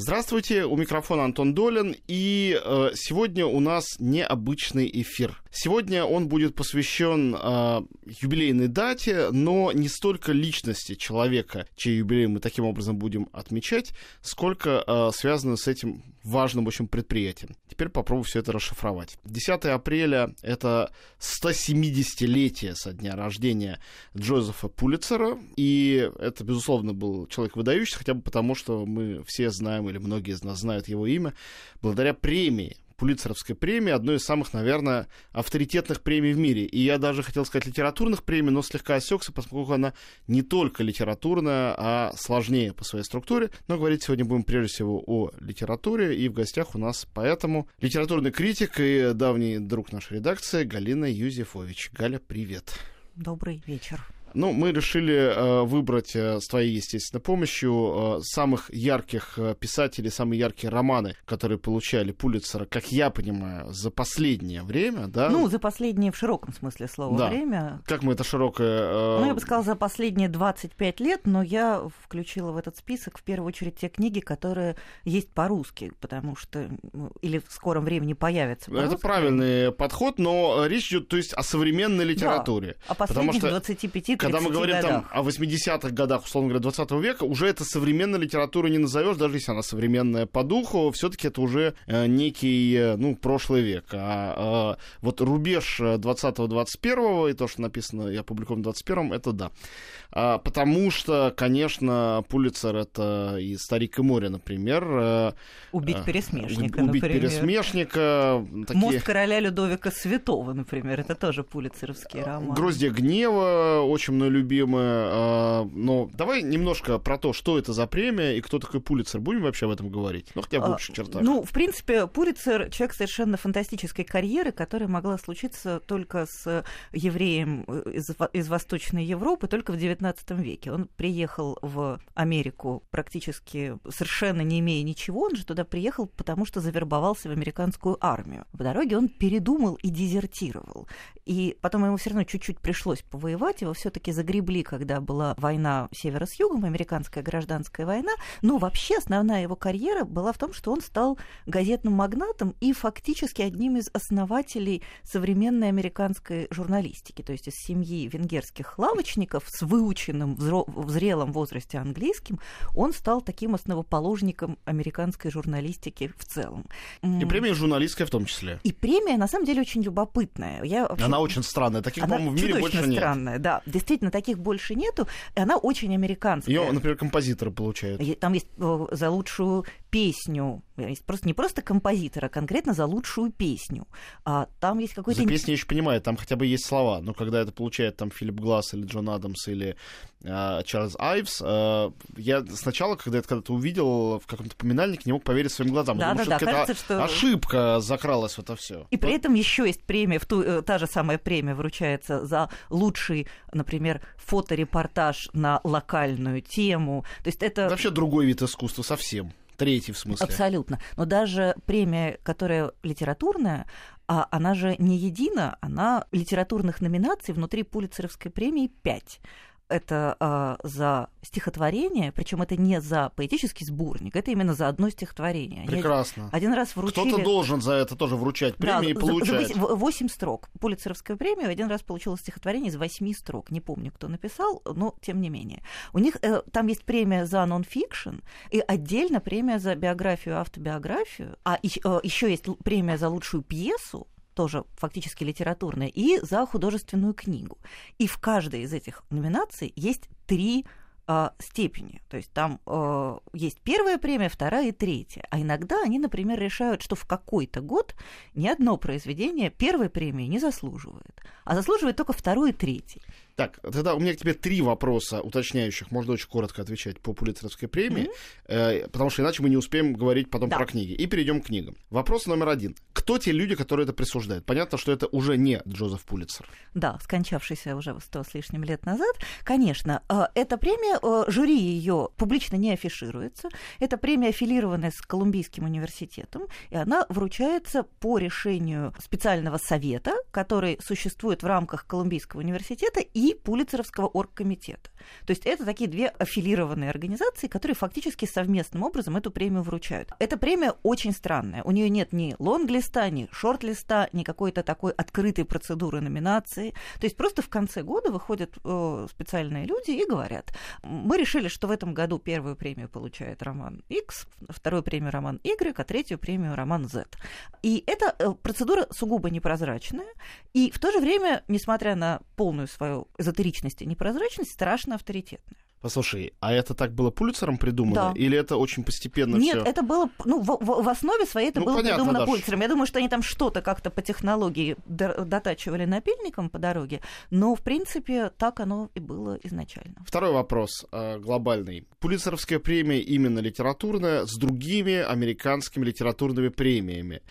Здравствуйте, у микрофона Антон Долин, и э, сегодня у нас необычный эфир. Сегодня он будет посвящен э, юбилейной дате, но не столько личности человека, чей юбилей мы таким образом будем отмечать, сколько э, связано с этим важным очень предприятием. Теперь попробую все это расшифровать. 10 апреля — это 170-летие со дня рождения Джозефа Пулицера, и это, безусловно, был человек выдающийся, хотя бы потому, что мы все знаем, или многие из нас знают его имя, благодаря премии Пулицеровской премии, одной из самых, наверное, авторитетных премий в мире. И я даже хотел сказать литературных премий, но слегка осекся, поскольку она не только литературная, а сложнее по своей структуре. Но говорить сегодня будем прежде всего о литературе, и в гостях у нас поэтому литературный критик и давний друг нашей редакции Галина Юзефович. Галя, привет. Добрый вечер. Ну, мы решили э, выбрать э, с твоей, естественно, помощью э, самых ярких э, писателей, самые яркие романы, которые получали Пулитцера, как я понимаю, за последнее время, да? Ну, за последнее в широком смысле слова Да. время. Как мы это широкое... э, Ну, я бы сказала, за последние 25 лет, но я включила в этот список в первую очередь те книги, которые есть по-русски, потому что ну, или в скором времени появятся Это по-русски. правильный подход, но э, речь идет, то есть, о современной литературе. О Потому последних что 25-30 Когда мы говорим там годах. о 80-х годах, условно говоря, 20 века, уже это современной литературой не назовешь, даже если она современная по духу, все-таки это уже э, некий, э, ну, прошлый век. А э, вот рубеж э, 20-21 и то, что написано и опубликовано в 21-м, это да. А, потому что, конечно, Пулицер это и «Старик и море», например. Убить пересмешника, Убить например. пересмешника. Такие... Мост короля Людовика Святого, например, это тоже пулицеровский роман. Гроздья гнева, очень мной любимая. а, Но давай немножко про то, что это за премия и кто такой Пулицер. Будем вообще об этом говорить? Ну, хотя бы в А, общих чертах. Ну, в принципе, Пулицер человек совершенно фантастической карьеры, которая могла случиться только с евреем э, из, из Восточной Европы только в XIX веке. Он приехал в Америку практически совершенно не имея ничего. Он же туда приехал, потому что завербовался в американскую армию. В дороге он передумал и дезертировал. И потом ему все равно чуть-чуть пришлось повоевать. Его все-таки загребли, когда была война севера с югом, американская гражданская война. Но вообще основная его карьера была в том, что он стал газетным магнатом и фактически одним из основателей современной американской журналистики. То есть из семьи венгерских лавочников с выученным в зрелом возрасте английским он стал таким основоположником американской журналистики в целом. И премия журналистская в том числе. и премия, на самом деле, очень любопытная. Я вообще- Она очень странная. Таких, она по-моему, в мире больше нет. странная, да. Действительно, таких больше нету. И она очень американская. Ее, например, композиторы получают. Там есть э, за лучшую песню, есть просто не просто композитор, а конкретно за лучшую песню. А там есть какой-то За песни я еще понимаю, там хотя бы есть слова, но когда это получает там Филипп Гласс или Джон Адамс или э, Чарльз Айвс, э, я сначала, когда это когда-то увидел в каком-то поминальнике, не мог поверить своим глазам. Да, думал, да, да, кажется, что- ошибка закралась в это все. И при этом еще есть премия, в ту, э, та же самая премия вручается за лучший, например, фоторепортаж на локальную тему. То есть это Вообще другой вид искусства совсем. Третий, в смысле. Абсолютно. Но даже премия, которая литературная, а она же не едина, она литературных номинаций внутри Пулицеровской премии 5. Это а, за стихотворение, причем это не за поэтический сборник, это именно за одно стихотворение. Они Прекрасно. Один раз вручили... Кто-то должен за это тоже вручать Да, премии и за- получать. восемь строк. Пулицеровскую премию один раз получила стихотворение из восьми строк. Не помню, кто написал, но тем не менее. У них э, там есть премия за нон-фикшн и отдельно премия за биографию, автобиографию. А еще есть премия за лучшую пьесу, тоже фактически литературная, и за художественную книгу. И в каждой из этих номинаций есть три а, степени. То есть там э, есть первая премия, вторая и третья. А иногда они, например, решают, что в какой-то год ни одно произведение первой премии не заслуживает, а заслуживает только второй и третий. Так, тогда у меня к тебе три вопроса уточняющих. Можно очень коротко отвечать по Пулитцеровской премии, э, потому что иначе мы не успеем говорить потом Да. про книги. И перейдем к книгам. Вопрос номер один. Кто те люди, которые это присуждают? Понятно, что это уже не Джозеф Пулитцер. Да, скончавшийся уже сто с лишним лет назад. Конечно, э, эта премия, э, жюри ее публично не афишируется. Это премия, аффилированная с Колумбийским университетом, и она вручается по решению специального совета, который существует в рамках Колумбийского университета и и Пулицеровского оргкомитета. То есть это такие две аффилированные организации, которые фактически совместным образом эту премию вручают. Эта премия очень странная. У нее нет ни лонглиста, ни шорт-листа, ни какой-то такой открытой процедуры номинации. То есть просто в конце года выходят э, специальные люди и говорят, мы решили, что в этом году первую премию получает роман X, вторую премию роман Y, а третью премию роман Z. И эта э, процедура сугубо непрозрачная, и в то же время, несмотря на полную свою эзотеричность и непрозрачность, страшно авторитетная. Послушай, а это так было Пулицером придумано? Да. Или это очень постепенно Нет, всё? это было, ну, в, в- в основе своей это Ну, было понятно, придумано Даш. Пулицером. Я думаю, что они там что-то как-то по технологии дотачивали напильником по дороге, но, в принципе, так оно и было изначально. Второй вопрос э, глобальный. Пулицеровская премия именно литературная с другими американскими литературными премиями.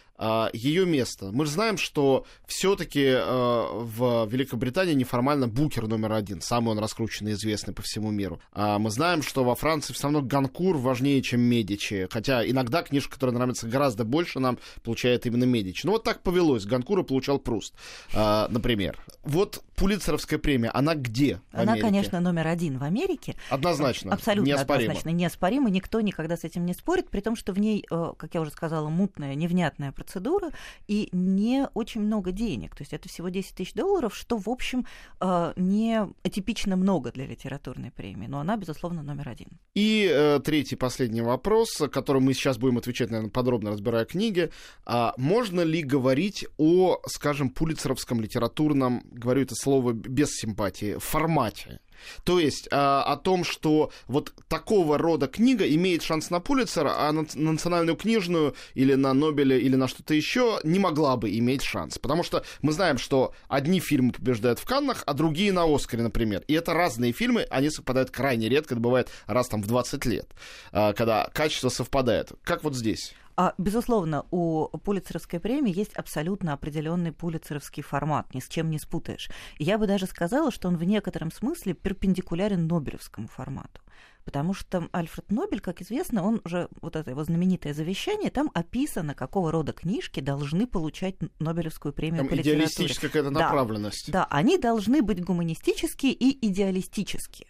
Ее место. Мы же знаем, что все-таки в Великобритании неформально Букер номер один, самый он раскрученный известный по всему миру. А мы знаем, что во Франции все равно Ганкур важнее, чем Медичи. Хотя иногда книжка, которая нравится гораздо больше, нам получает именно Медичи. Ну вот так повелось. Ганкура получал Пруст, а, например. Вот Пулицеровская премия, она где? Она, конечно, номер один в Америке. Однозначно. Абсолютно неоспоримо. однозначно. Неоспоримо. Никто никогда с этим не спорит, при том, что в ней, э, как я уже сказала, мутная, невнятная процедура и не очень много денег. То есть это всего 10 тысяч долларов, что, в общем, э, не атипично много для литературной премии. Но она, безусловно, номер один. И э, третий, последний вопрос, который мы сейчас будем отвечать, наверное, подробно разбирая книги. А можно ли говорить о, скажем, пулицеровском литературном, говорю это слово без симпатии, формате? То есть а, о том, что вот такого рода книга имеет шанс на Пулицер, а на на национальную книжную или на Нобеля или на что-то еще не могла бы иметь шанс. Потому что мы знаем, что одни фильмы побеждают в Каннах, а другие на Оскаре, например. И это разные фильмы, они совпадают крайне редко, это бывает раз там в 20 лет, а, когда качество совпадает. Как вот здесь? А, безусловно, у Пулицеровской премии есть абсолютно определенный пулицеровский формат, ни с чем не спутаешь. Я бы даже сказала, что он в некотором смысле перпендикулярен Нобелевскому формату. Потому что Альфред Нобель, как известно, он уже, вот это его знаменитое завещание, там описано, какого рода книжки должны получать Нобелевскую премию Там по литературе. идеалистическая какая-то Да. направленность. Да, они должны быть гуманистические и идеалистические.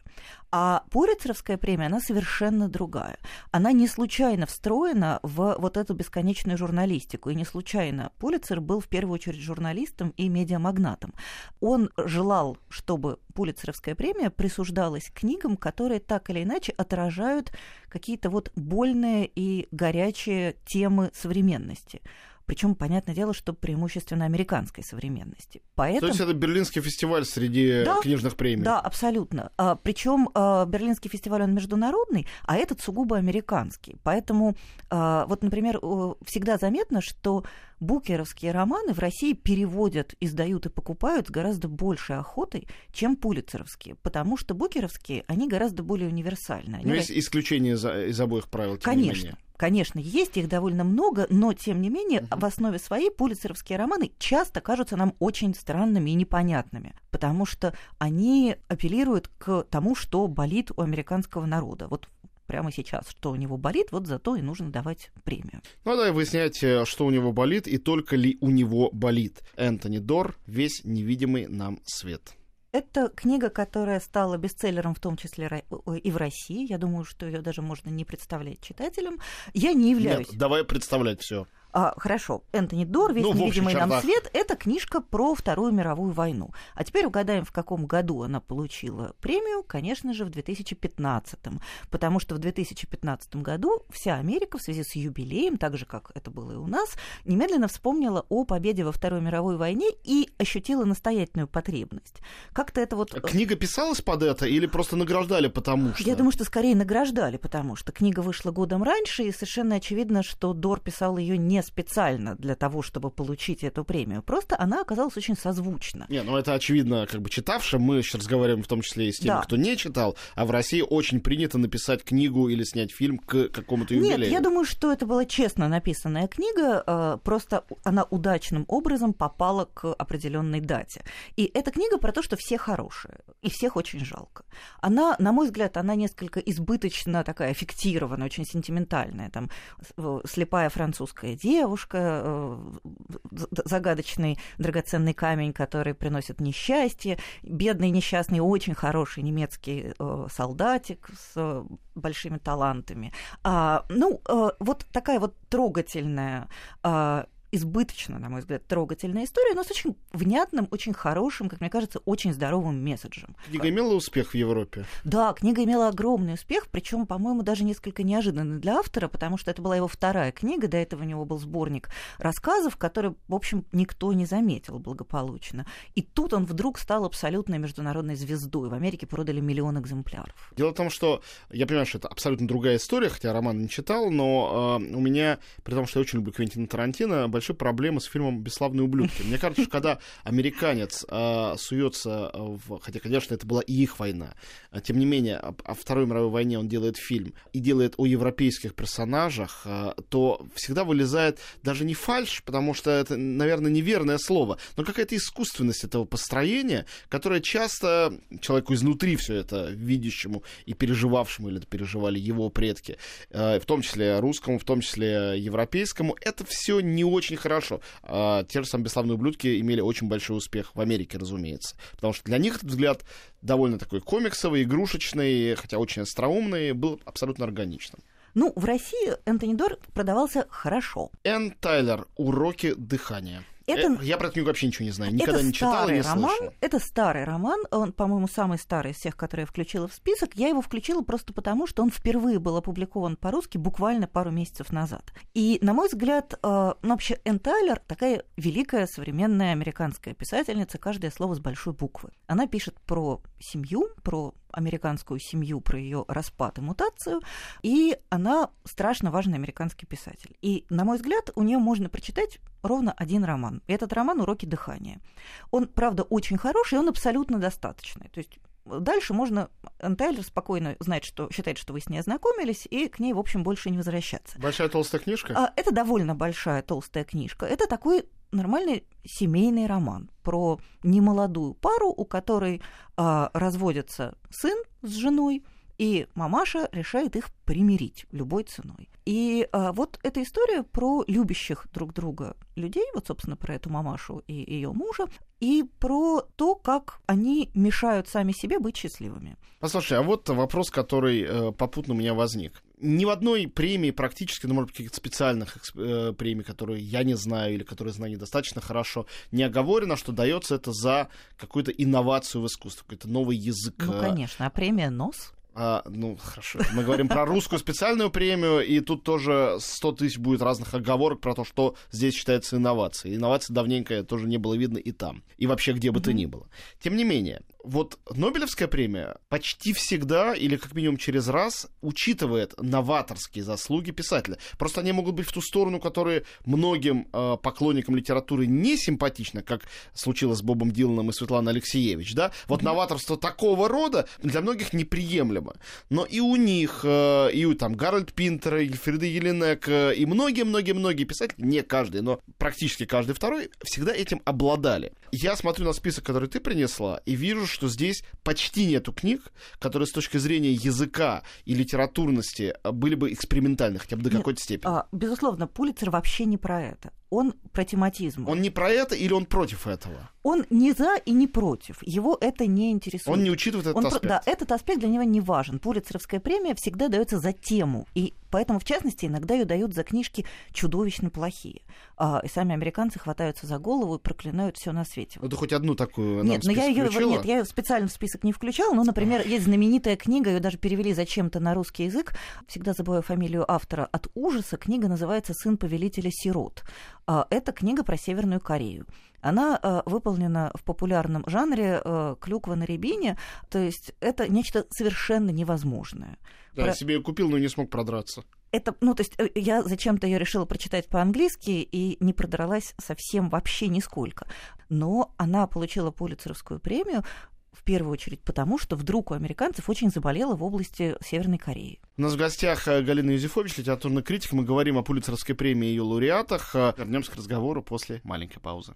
А Пулицеровская премия, она совершенно другая. Она не случайно встроена в вот эту бесконечную журналистику. И не случайно Пулицер был в первую очередь журналистом и медиамагнатом. Он желал, чтобы Пулицеровская премия присуждалась книгам, которые так или иначе отражают какие-то вот больные и горячие темы современности. Причем, понятное дело, что преимущественно американской современности. Поэтому... То есть это Берлинский фестиваль среди Да, книжных премий. Да, абсолютно. А, причем а, Берлинский фестиваль он международный, а этот сугубо американский. Поэтому, а, вот, например, всегда заметно, что букеровские романы в России переводят, издают и покупают с гораздо большей охотой, чем пулицеровские, потому что букеровские, они гораздо более универсальны. Они Но есть исключения из, обоих правил, тем не Конечно. Конечно, есть их довольно много, но тем не менее в основе своей пулицеровские романы часто кажутся нам очень странными и непонятными, потому что они апеллируют к тому, что болит у американского народа. Вот прямо сейчас, что у него болит, вот зато и нужно давать премию. Ну, давай выяснять, э, что у него болит и только ли у него болит. Энтони Дор «Весь невидимый нам свет». Это книга, которая стала бестселлером, в том числе и в России. Я думаю, что ее даже можно не представлять читателям. Я не являюсь. Нет, давай представлять все. А, хорошо, Энтони Дор, «Весь Ну, невидимый нам свет» — это книжка про Вторую мировую войну. А теперь угадаем, в каком году она получила премию, конечно же, в 2015 потому что в 2015 году вся Америка в связи с юбилеем, так же, как это было и у нас, немедленно вспомнила о победе во Второй мировой войне и ощутила настоятельную потребность. Как-то это вот... Книга писалась под это или просто награждали потому что? Я думаю, что скорее награждали, потому что книга вышла годом раньше, и совершенно очевидно, что Дор писал ее не специально для того, чтобы получить эту премию. Просто она оказалась очень созвучна. Не, ну это очевидно, как бы читавшим. Мы сейчас разговариваем в том числе и с теми, Да. кто не читал. А в России очень принято написать книгу или снять фильм к какому-то юбилею. Нет, я думаю, что это была честно написанная книга, э, просто она удачным образом попала к определенной дате. И эта книга про то, что все хорошие, и всех очень жалко. Она, на мой взгляд, она несколько избыточно такая фиктированная, очень сентиментальная. Там э, слепая французская девушка, девушка, э, загадочный драгоценный камень, который приносит несчастье, бедный несчастный, очень хороший немецкий э, солдатик с большими талантами. А, ну, вот такая вот трогательная а, избыточно, на мой взгляд, трогательная история, но с очень внятным, очень хорошим, как мне кажется, очень здоровым месседжем. Книга имела успех в Европе? Да, книга имела огромный успех, причем, по-моему, даже несколько неожиданный для автора, потому что это была его вторая книга, до этого у него был сборник рассказов, который, в общем, никто не заметил благополучно. И тут он вдруг стал абсолютной международной звездой. В Америке продали миллион экземпляров. Дело в том, что я понимаю, что это абсолютно другая история, хотя роман не читал, но э, у меня, при том, что я очень люблю Квентина Тарантино, большой проблемы с фильмом «Бесславные ублюдки». Мне кажется, что когда американец э, суется в... Хотя, конечно, это была и их война. А, тем не менее, о, о Второй мировой войне он делает фильм и делает о европейских персонажах, э, то всегда вылезает даже не фальш, потому что это, наверное, неверное слово, но какая-то искусственность этого построения, которая часто человеку изнутри все это видящему и переживавшему, или это переживали его предки, э, в том числе русскому, в том числе европейскому, это все не очень очень хорошо. А, те же самые бесславные ублюдки имели очень большой успех в Америке, разумеется. Потому что для них этот взгляд довольно такой комиксовый, игрушечный, хотя очень остроумный, был абсолютно органичным. Ну, в России Энтони Дор продавался хорошо. Энн Тайлер «Уроки дыхания». Это... Э, я про эту книгу вообще ничего не знаю, никогда не читала, не роман. Это старый роман, он, по-моему, самый старый из всех, которые я включила в список. Я его включила просто потому, что он впервые был опубликован по-русски буквально пару месяцев назад. И, на мой взгляд, э, ну, вообще Энн Тайлер такая великая современная американская писательница, каждое слово с большой буквы. Она пишет про семью, про американскую семью, про ее распад и мутацию, и она страшно важный американский писатель. И, на мой взгляд, у нее можно прочитать ровно один роман. Этот роман «Уроки дыхания». Он, правда, очень хороший, и он абсолютно достаточный. То есть Дальше можно, Тайлер спокойно знать, что считает, что вы с ней ознакомились, и к ней, в общем, больше не возвращаться. Большая толстая книжка? А, это довольно большая толстая книжка. Это такой нормальный семейный роман про немолодую пару, у которой а, разводится сын с женой, и мамаша решает их примирить любой ценой. И а, вот эта история про любящих друг друга людей, вот, собственно, про эту мамашу и ее мужа, и про то, как они мешают сами себе быть счастливыми. Послушай, а вот вопрос, который э, попутно у меня возник. Ни в одной премии практически, ну, может быть, каких-то специальных э, премий, которые я не знаю или которые знаю недостаточно хорошо, не оговорено, что дается это за какую-то инновацию в искусстве, какой-то новый язык. Ну, э. конечно, а премия НОС? А, ну, хорошо. Мы говорим про русскую специальную премию, и тут тоже 100 тысяч будет разных оговорок про то, что здесь считается инновацией. Инновации давненько тоже не было видно и там, и вообще где бы mm-hmm. то ни было. Тем не менее, вот Нобелевская премия почти всегда, или как минимум через раз, учитывает новаторские заслуги писателя. Просто они могут быть в ту сторону, которые многим э, поклонникам литературы не симпатичны, как случилось с Бобом Диланом и Светланой Алексеевич, да? Вот mm-hmm. новаторство такого рода для многих неприемлемо. Но и у них, э, и у там Гарольд Пинтер, и Фрида Еленек, э, и многие-многие-многие писатели, не каждый, но практически каждый второй, всегда этим обладали. Я смотрю на список, который ты принесла, и вижу, что здесь почти нету книг, которые с точки зрения языка и литературности были бы экспериментальны хотя бы до какой-то степени. А, безусловно, Пулицер вообще не про это он про тематизм. Он не про это или он против этого? Он не за и не против. Его это не интересует. Он не учитывает этот он аспект. Про... Да, этот аспект для него не важен. Пулицеровская премия всегда дается за тему. И поэтому, в частности, иногда ее дают за книжки чудовищно плохие. А, и сами американцы хватаются за голову и проклинают все на свете. Ну, ты хоть одну такую Нет, но я ее нет, я ее специально в список не включала. Ну, например, есть знаменитая книга, ее даже перевели зачем-то на русский язык. Всегда забываю фамилию автора. От ужаса книга называется Сын повелителя сирот. А, это книга про Северную Корею. Она э, выполнена в популярном жанре э, клюква на рябине, то есть это нечто совершенно невозможное. Да, про... я себе ее купил, но не смог продраться. Это, ну, то есть э, я зачем-то ее решила прочитать по-английски и не продралась совсем вообще нисколько. Но она получила Пулицеровскую премию в первую очередь потому, что вдруг у американцев очень заболело в области Северной Кореи. У нас в гостях э, Галина Юзефович, литературный критик. Мы говорим о Пулицеровской премии и ее лауреатах. Э, вернемся к разговору после маленькой паузы.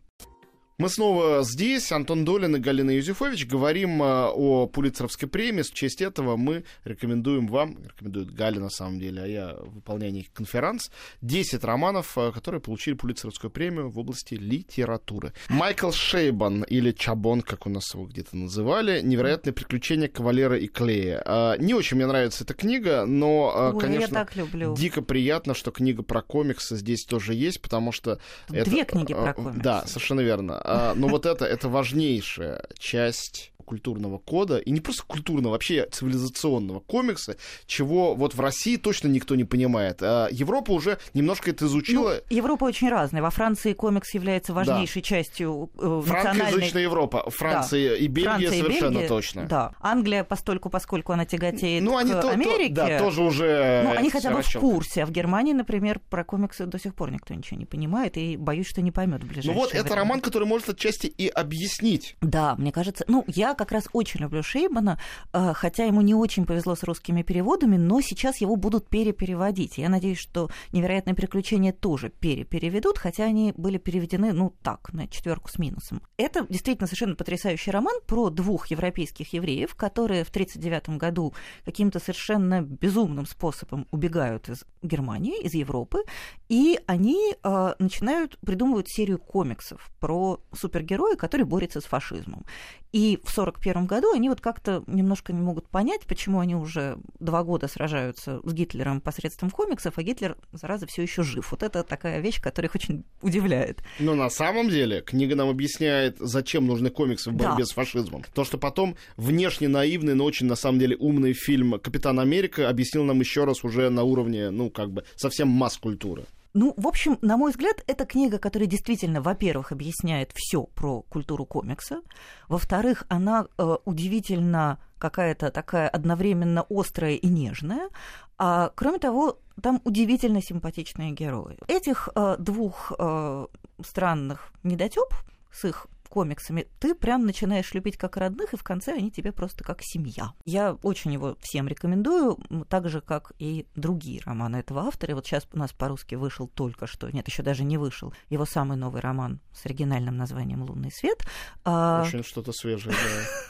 Мы снова здесь, Антон Долин и Галина Юзефович. Говорим э, о Пулицеровской премии. В честь этого мы рекомендуем вам, рекомендует Галя на самом деле, а я выполняю некий конферанс, 10 романов, э, которые получили Пулицеровскую премию в области литературы. Майкл Шейбан, или Чабон, как у нас его где-то называли, «Невероятные приключения кавалера и клея». Э, не очень мне нравится эта книга, но, Ой, конечно, дико приятно, что книга про комиксы здесь тоже есть, потому что... Две это, книги про комиксы. Да, совершенно верно. А, но вот это, это важнейшая часть культурного кода, и не просто культурного, вообще цивилизационного комикса, чего вот в России точно никто не понимает. А Европа уже немножко это изучила. Ну, Европа очень разная. Во Франции комикс является важнейшей да. частью э, национальной... Европа. Франция да. и Бельгия Франция совершенно и Бельгия, точно. Да. Англия, постольку, поскольку она тяготеет ну, они к то, Америке... То, да, тоже уже... Ну, они хотя бы расчёт. в курсе. А в Германии, например, про комиксы до сих пор никто ничего не понимает, и боюсь, что не поймет в ближайшее Ну вот, время. это роман, который может отчасти и объяснить. Да, мне кажется... Ну, я как раз очень люблю Шейбана, э, хотя ему не очень повезло с русскими переводами, но сейчас его будут перепереводить. Я надеюсь, что «Невероятные приключения» тоже перепереведут, хотя они были переведены, ну, так, на четверку с минусом. Это действительно совершенно потрясающий роман про двух европейских евреев, которые в 1939 году каким-то совершенно безумным способом убегают из Германии, из Европы, и они э, начинают придумывать серию комиксов про супергероя, который борется с фашизмом. И в 1941 году они вот как-то немножко не могут понять, почему они уже два года сражаются с Гитлером посредством комиксов, а Гитлер, зараза, все еще жив. Вот это такая вещь, которая их очень удивляет. Но на самом деле книга нам объясняет, зачем нужны комиксы в борьбе Да. с фашизмом. То, что потом внешне наивный, но очень на самом деле умный фильм «Капитан Америка» объяснил нам еще раз уже на уровне, ну, как бы, совсем масс-культуры. Ну, в общем, на мой взгляд, это книга, которая действительно, во-первых, объясняет все про культуру комикса. Во-вторых, она э, удивительно какая-то такая одновременно острая и нежная. А кроме того, там удивительно симпатичные герои. Этих э, двух э, странных недотеп с их комиксами, ты прям начинаешь любить как родных, и в конце они тебе просто как семья. Я очень его всем рекомендую, так же, как и другие романы этого автора. И вот сейчас у нас по-русски вышел только что, нет, еще даже не вышел, его самый новый роман с оригинальным названием «Лунный свет». А, Очень что-то свежее,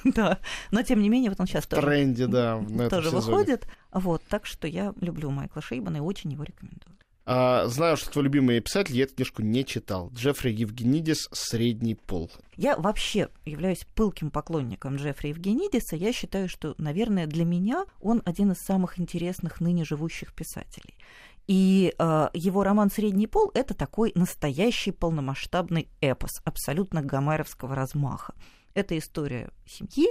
да. да, но тем не менее, вот он сейчас тоже, тренде, да, тоже выходит. Вот, так что я люблю Майкла Шейбана и очень его рекомендую. А, знаю, что твой любимый писатель, я эту книжку не читал. Джеффри Евгенидис «Средний пол». Я вообще являюсь пылким поклонником Джеффри Евгенидиса. Я считаю, что, наверное, для меня он один из самых интересных ныне живущих писателей. И э, его роман «Средний пол» — это такой настоящий полномасштабный эпос, абсолютно гомеровского размаха. Это история семьи,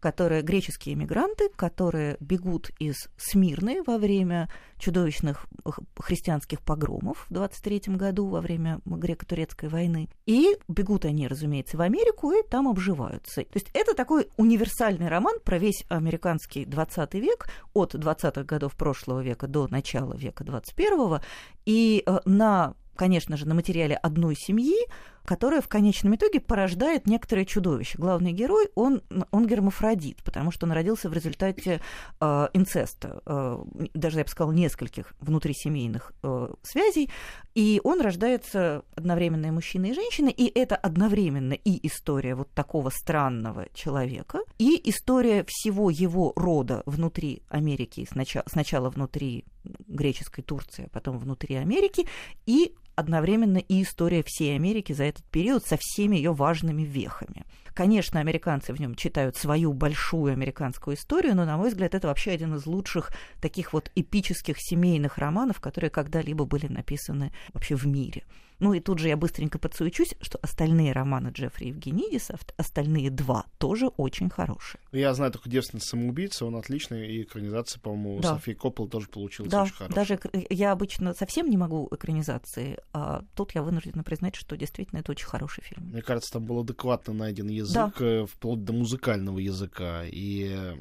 которые греческие эмигранты, которые бегут из Смирны во время чудовищных христианских погромов в 23 году, во время греко-турецкой войны. И бегут они, разумеется, в Америку и там обживаются. То есть это такой универсальный роман про весь американский 20 век, от 20-х годов прошлого века до начала века 21-го. И э, на конечно же, на материале одной семьи, которая в конечном итоге порождает некоторое чудовище. Главный герой, он, он гермафродит, потому что он родился в результате э, инцеста, э, даже, я бы сказала, нескольких внутрисемейных э, связей, и он рождается одновременно и мужчиной, и женщиной, и это одновременно и история вот такого странного человека, и история всего его рода внутри Америки, сначала, сначала внутри греческой Турции, а потом внутри Америки, и одновременно и история всей Америки за этот период со всеми ее важными вехами. Конечно, американцы в нем читают свою большую американскую историю, но, на мой взгляд, это вообще один из лучших таких вот эпических семейных романов, которые когда-либо были написаны вообще в мире. Ну и тут же я быстренько подсуечусь, что остальные романы Джеффри Евгенидиса, остальные два, тоже очень хорошие. Я знаю только «Девственница самоубийца», он отличный, и экранизация, по-моему, Да. Софии Коппол тоже получилась Да, очень хорошая. даже эк- я обычно совсем не могу экранизации, а тут я вынуждена признать, что действительно это очень хороший фильм. Мне кажется, там был адекватно найден язык, э, вплоть до музыкального языка, и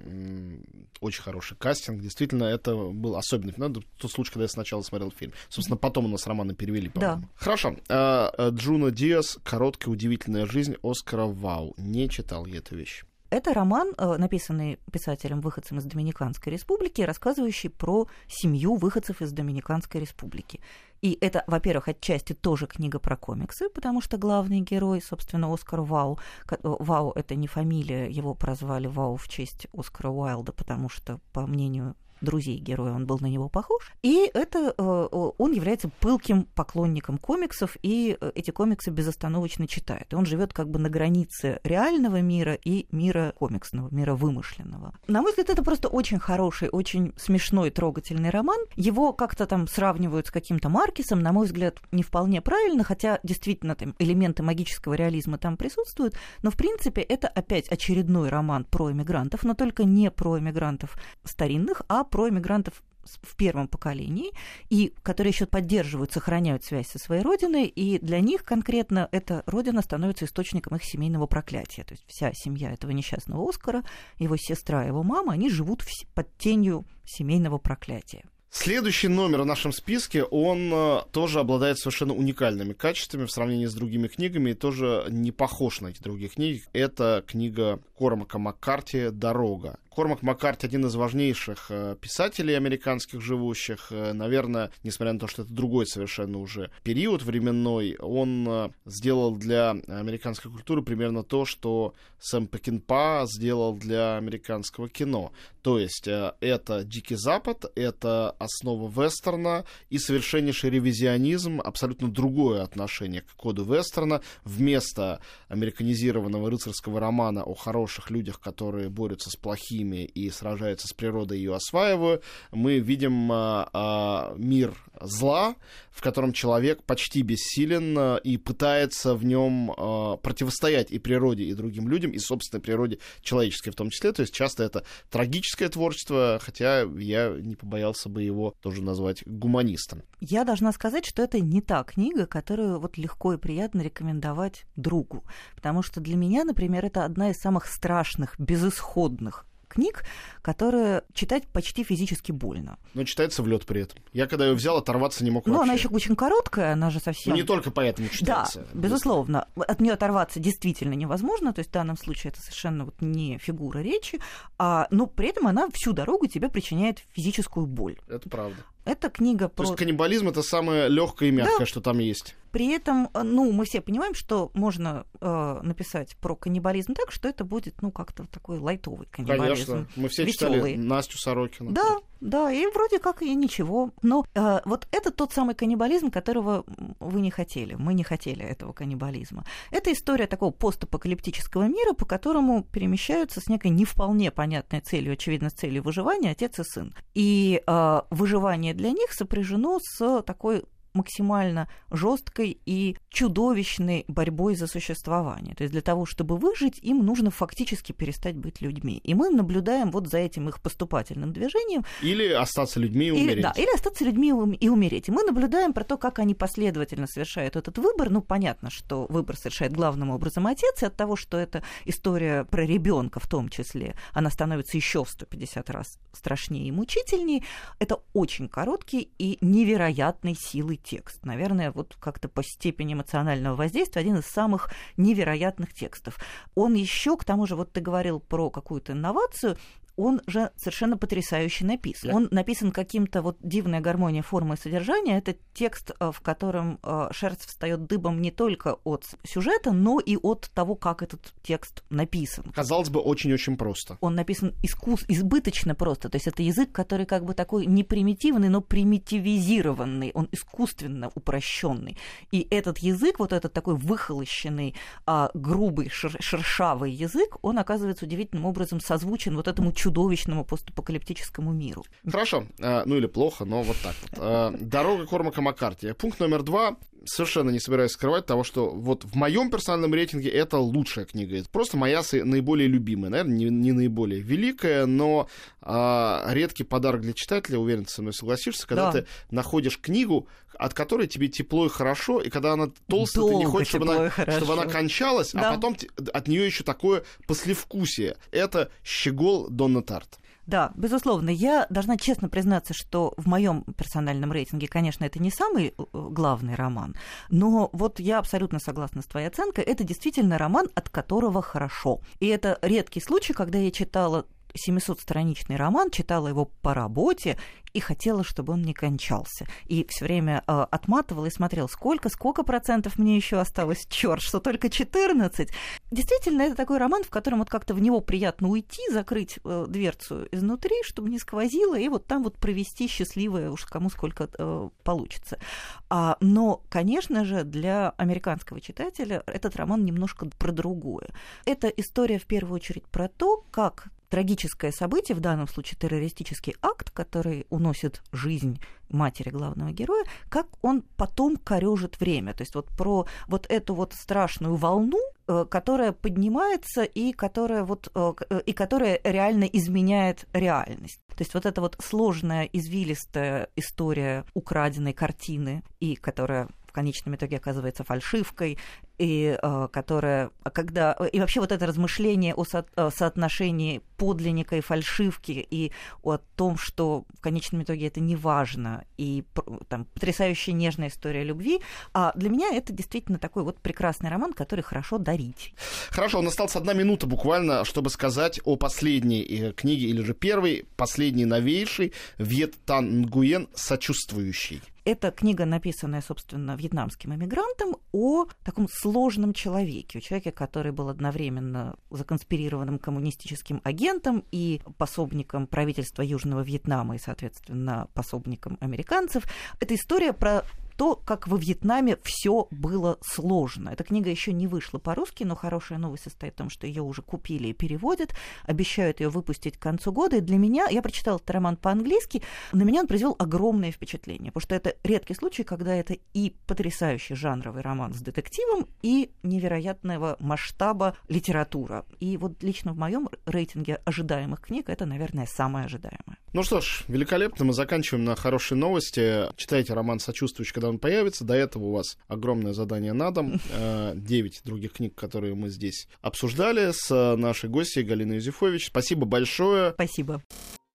очень хороший кастинг. Действительно, это был особенный это тот случай, когда я сначала смотрел фильм. Собственно, потом у нас романы перевели, по-моему. Хорошо. А, а, Джуно Диас «Короткая удивительная жизнь» Оскара Вау. Не читал я эту вещь. Это роман, э, написанный писателем-выходцем из Доминиканской республики, рассказывающий про семью выходцев из Доминиканской республики. И это, во-первых, отчасти тоже книга про комиксы, потому что главный герой, собственно, Оскар Вау. Вау — это не фамилия, его прозвали Вау в честь Оскара Уайлда, потому что, по мнению друзей героя, он был на него похож. И это э, он является пылким поклонником комиксов, и э, эти комиксы безостановочно читает. И он живет как бы на границе реального мира и мира комиксного, мира вымышленного. На мой взгляд, это просто очень хороший, очень смешной, трогательный роман. Его как-то там сравнивают с каким-то Маркисом, на мой взгляд, не вполне правильно, хотя действительно там элементы магического реализма там присутствуют, но в принципе это опять очередной роман про эмигрантов, но только не про эмигрантов старинных, а про иммигрантов в первом поколении, и которые еще поддерживают, сохраняют связь со своей родиной, и для них конкретно эта родина становится источником их семейного проклятия. То есть вся семья этого несчастного Оскара, его сестра, его мама, они живут под тенью семейного проклятия. Следующий номер в нашем списке, он э, тоже обладает совершенно уникальными качествами в сравнении с другими книгами и тоже не похож на эти другие книги. Это книга Кормака Маккарти «Дорога». Кормак Маккарти один из важнейших э, писателей американских живущих. Э, наверное, несмотря на то, что это другой совершенно уже период временной, он сделал для американской культуры примерно то, что Сэм Пекинпа сделал для американского кино. То есть это Дикий Запад, это основа вестерна и совершеннейший ревизионизм, абсолютно другое отношение к коду вестерна. Вместо американизированного рыцарского романа о хороших людях, которые борются с плохими и сражается с природой, ее осваивая, мы видим а, а, мир зла, в котором человек почти бессилен и пытается в нем противостоять и природе, и другим людям, и собственной природе человеческой в том числе. То есть часто это трагическое творчество, хотя я не побоялся бы его тоже назвать гуманистом. Я должна сказать, что это не та книга, которую вот легко и приятно рекомендовать другу. Потому что для меня, например, это одна из самых страшных, безысходных книг, которые читать почти физически больно. Но читается в лед при этом. Я когда ее взял, оторваться не мог Ну, она еще очень короткая, она же совсем... Ну, не только поэтому читается. Да, безусловно. От нее оторваться действительно невозможно, то есть в данном случае это совершенно вот не фигура речи, а, но при этом она всю дорогу тебе причиняет физическую боль. Это правда. Это книга про... То есть каннибализм это самое легкое и мягкое, да. что там есть. При этом, э, ну, мы все понимаем, что можно э, написать про каннибализм так, что это будет, ну, как-то такой лайтовый каннибализм. Конечно, мы все веселый. читали Настю Сорокину. Да, да, и вроде как и ничего. Но э, вот это тот самый каннибализм, которого вы не хотели. Мы не хотели этого каннибализма. Это история такого постапокалиптического мира, по которому перемещаются с некой не вполне понятной целью, очевидно, с целью выживания отец и сын. И э, выживание для них сопряжено с такой максимально жесткой и чудовищной борьбой за существование. То есть для того, чтобы выжить, им нужно фактически перестать быть людьми. И мы наблюдаем вот за этим их поступательным движением. Или остаться людьми и умереть. Или, да, или остаться людьми и умереть. И мы наблюдаем про то, как они последовательно совершают этот выбор. Ну, понятно, что выбор совершает главным образом отец, и от того, что это история про ребенка в том числе, она становится еще в 150 раз страшнее и мучительнее. Это очень короткий и невероятной силы текст. Наверное, вот как-то по степени эмоционального воздействия один из самых невероятных текстов. Он еще, к тому же, вот ты говорил про какую-то инновацию, он же совершенно потрясающе написан. Да. Он написан каким-то вот дивная гармония формы и содержания. Это текст, э, в котором э, шерсть встает дыбом не только от сюжета, но и от того, как этот текст написан. Казалось бы, очень-очень просто. Он написан искус... избыточно просто. То есть это язык, который как бы такой не примитивный, но примитивизированный. Он искусственно упрощенный. И этот язык, вот этот такой выхолощенный, а, грубый, шер... шершавый язык, он оказывается удивительным образом созвучен вот этому чудовищному чудовищному постапокалиптическому миру. Хорошо, э, ну или плохо, но вот так вот. Э, Дорога Кормака Маккарти. Пункт номер два. Совершенно не собираюсь скрывать того, что вот в моем персональном рейтинге это лучшая книга. Это просто моя наиболее любимая. Наверное, не, не наиболее великая, но а, редкий подарок для читателя, уверен, ты со мной согласишься, когда да. ты находишь книгу, от которой тебе тепло и хорошо, и когда она толстая, Долго ты не хочешь, чтобы она, чтобы она кончалась, а да. а потом от нее еще такое послевкусие. Это щегол Донна Тарт. Да, безусловно. Я должна честно признаться, что в моем персональном рейтинге, конечно, это не самый э, главный роман, но вот я абсолютно согласна с твоей оценкой. Это действительно роман, от которого хорошо. И это редкий случай, когда я читала 700-страничный роман, читала его по работе и хотела, чтобы он не кончался. И все время э, отматывала и смотрела, сколько, сколько процентов мне еще осталось. Черт, что только 14. Действительно, это такой роман, в котором вот как-то в него приятно уйти, закрыть э, дверцу изнутри, чтобы не сквозило, и вот там вот провести счастливое, уж кому сколько э, получится. А, но, конечно же, для американского читателя этот роман немножко про другое. Это история в первую очередь про то, как трагическое событие, в данном случае террористический акт, который уносит жизнь матери главного героя, как он потом корежит время. То есть вот про вот эту вот страшную волну, э, которая поднимается и которая, вот, э, э, и которая реально изменяет реальность. То есть вот эта вот сложная, извилистая история украденной картины, и которая в конечном итоге оказывается фальшивкой, и э, которая, когда и вообще вот это размышление о со, о соотношении подлинника и фальшивки и о том, что в конечном итоге это не важно, и там потрясающая нежная история любви, а для меня это действительно такой вот прекрасный роман, который хорошо дарить. Хорошо, у нас осталась одна минута буквально, чтобы сказать о последней э, книге или же первой, последней новейшей Вьет Тан Нгуен «Сочувствующий». Это книга, написанная, собственно, вьетнамским эмигрантом о таком сложном человеке, о человеке, который был одновременно законспирированным коммунистическим агентом и пособником правительства Южного Вьетнама и, соответственно, пособником американцев. Это история про то, как во Вьетнаме все было сложно. Эта книга еще не вышла по-русски, но хорошая новость состоит в том, что ее уже купили и переводят, обещают ее выпустить к концу года. И для меня, я прочитала этот роман по-английски, на меня он произвел огромное впечатление, потому что это редкий случай, когда это и потрясающий жанровый роман с детективом, и невероятного масштаба литература. И вот лично в моем рейтинге ожидаемых книг это, наверное, самое ожидаемое. Ну что ж, великолепно. Мы заканчиваем на хорошей новости. Читайте роман «Сочувствующий», когда он появится. До этого у вас огромное задание на дом. Э, девять других книг, которые мы здесь обсуждали с нашей гостьей Галиной Юзефович. Спасибо большое. Спасибо.